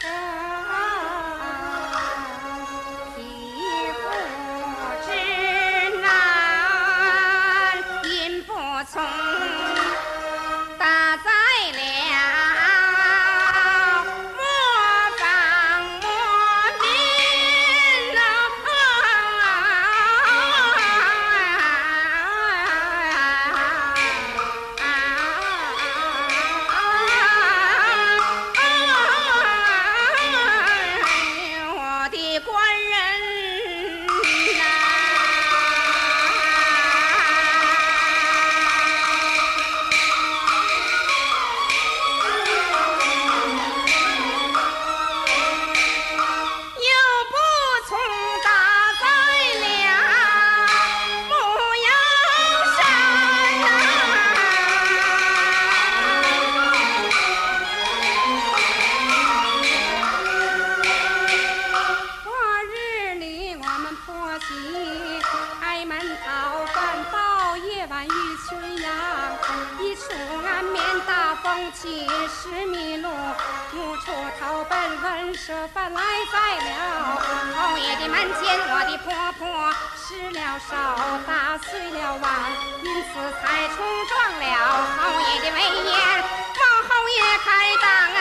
臣妻不知难因不从前面大风起时迷路，不出头奔闻舍，饭来在了侯爷的门前，我的婆婆失了手，打碎了碗，因此才冲撞了侯爷的威严，望侯爷开当。